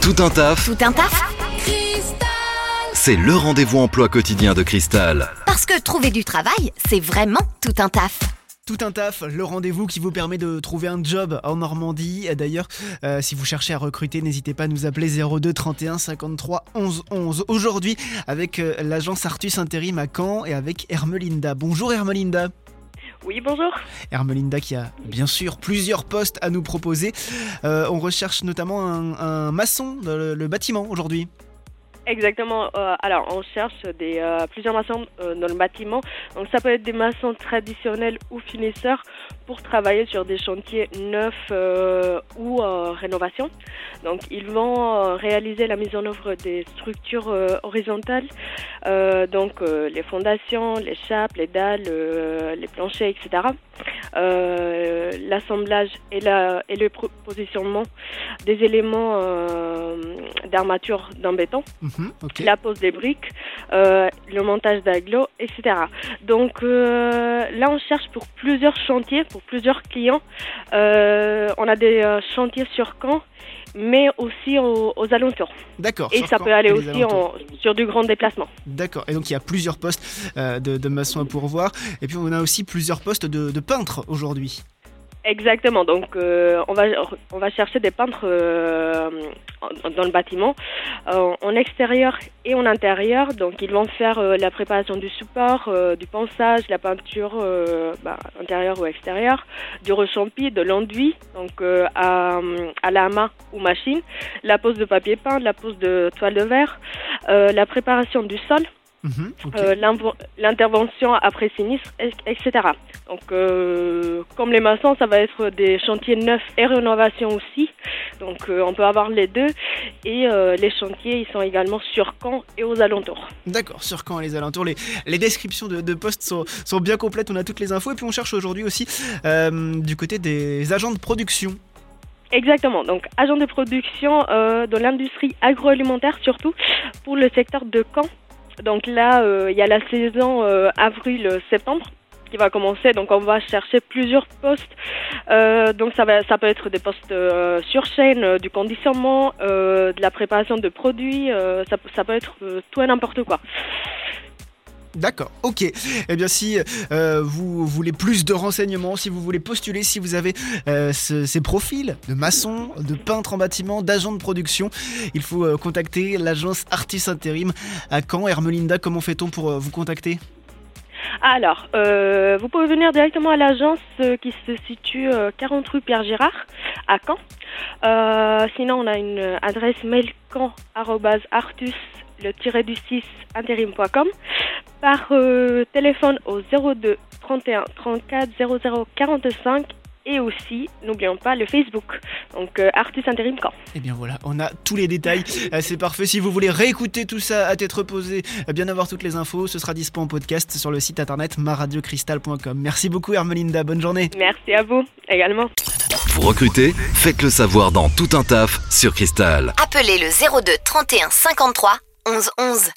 Tout un taf, Tout un taf c'est le rendez-vous emploi quotidien de Cristal. Parce que trouver du travail, c'est vraiment tout un taf. Tout un taf, le rendez-vous qui vous permet de trouver un job en Normandie. D'ailleurs, euh, si vous cherchez à recruter, n'hésitez pas à nous appeler 02 31 53 11 11. Aujourd'hui, avec euh, l'agence Artus Intérim à Caen et avec Hermelinda. Bonjour Hermelinda. Oui, bonjour. Hermelinda qui a bien sûr plusieurs postes à nous proposer. Euh, on recherche notamment un, maçon dans le bâtiment aujourd'hui. Exactement. euh, alors, on cherche des, euh, plusieurs maçons euh, dans le bâtiment. Donc, ça peut être des maçons traditionnels ou finisseurs pour travailler sur des chantiers neufs euh, ou euh, rénovation. Donc, ils vont euh, réaliser la mise en œuvre des structures horizontales, donc les fondations, les chapes, les dalles, les planchers, etc. L'assemblage et, la, et le positionnement des éléments d'armature d'un béton Mhm, la pose des briques, euh, le montage d'agglos, etc. Donc euh, là, on cherche pour plusieurs chantiers, pour plusieurs clients. Euh, on a des chantiers sur Caen, mais aussi aux, aux alentours. D'accord. Et ça Caen peut aller aussi en- sur du grand déplacement. D'accord. Et donc il y a plusieurs postes de, de maçons à pourvoir. Et puis on a aussi plusieurs postes de, de peintres aujourd'hui. Exactement. Donc, euh, on va on va chercher des peintres euh, dans le bâtiment, euh, en extérieur et en intérieur. Donc, ils vont faire euh, la préparation du support, euh, du ponçage, la peinture euh, bah, intérieure ou extérieure, du rechampi, de l'enduit, donc à, à la main ou machine, la pose de papier peint, la pose de toile de verre, la préparation du sol. Mhm. Euh, l'intervention après sinistre, et- etc. Donc, euh, comme les maçons, ça va être des chantiers neufs et rénovation aussi. Donc, euh, on peut avoir les deux. Et les chantiers, ils sont également sur Caen et aux alentours. D'accord, sur quand les alentours, les, les descriptions de, de postes sont, sont bien complètes, on a toutes les infos. Et puis on cherche aujourd'hui aussi du côté des agents de production. Exactement. Donc, agent de production euh, dans l'industrie agroalimentaire, surtout pour le secteur de Caen. Donc là, euh, il y a la saison euh, avril-septembre qui va commencer. Donc, on va chercher plusieurs postes. Euh, donc, ça, va, ça peut être des postes euh, sur chaîne, euh, du conditionnement, euh, de la préparation de produits. euh, ça, peut- ça peut être euh, tout et n'importe quoi. D'accord, ok. Eh bien, si euh, vous voulez plus de renseignements, si vous voulez postuler, si vous avez euh, ce- ces profils de maçon, de peintre en bâtiment, d'agent de production, il faut euh, contacter l'agence Artis Intérim à Caen. Hermelinda, comment fait-on pour vous contacter? Alors, vous pouvez venir directement à l'agence qui se situe euh, 40 rue Pierre Girard à Caen. Sinon, on a une adresse mail caen@artus le tiré du 6 intérim.com par euh, téléphone au 02 31 34 00 45 et aussi, n'oublions pas, le Facebook, donc euh, Artus Intérim Caen. Eh bien voilà, on a tous les détails, Euh, c'est parfait. Si vous voulez réécouter tout ça à tête reposée, bien avoir toutes les infos, ce sera dispo en podcast sur le site internet maradiocristal.com. Merci beaucoup Hermelinda, bonne journée. Merci à vous également. Vous recrutez? Faites le savoir dans Tout un taf sur Cristal. Appelez le 02 31 53 11 11.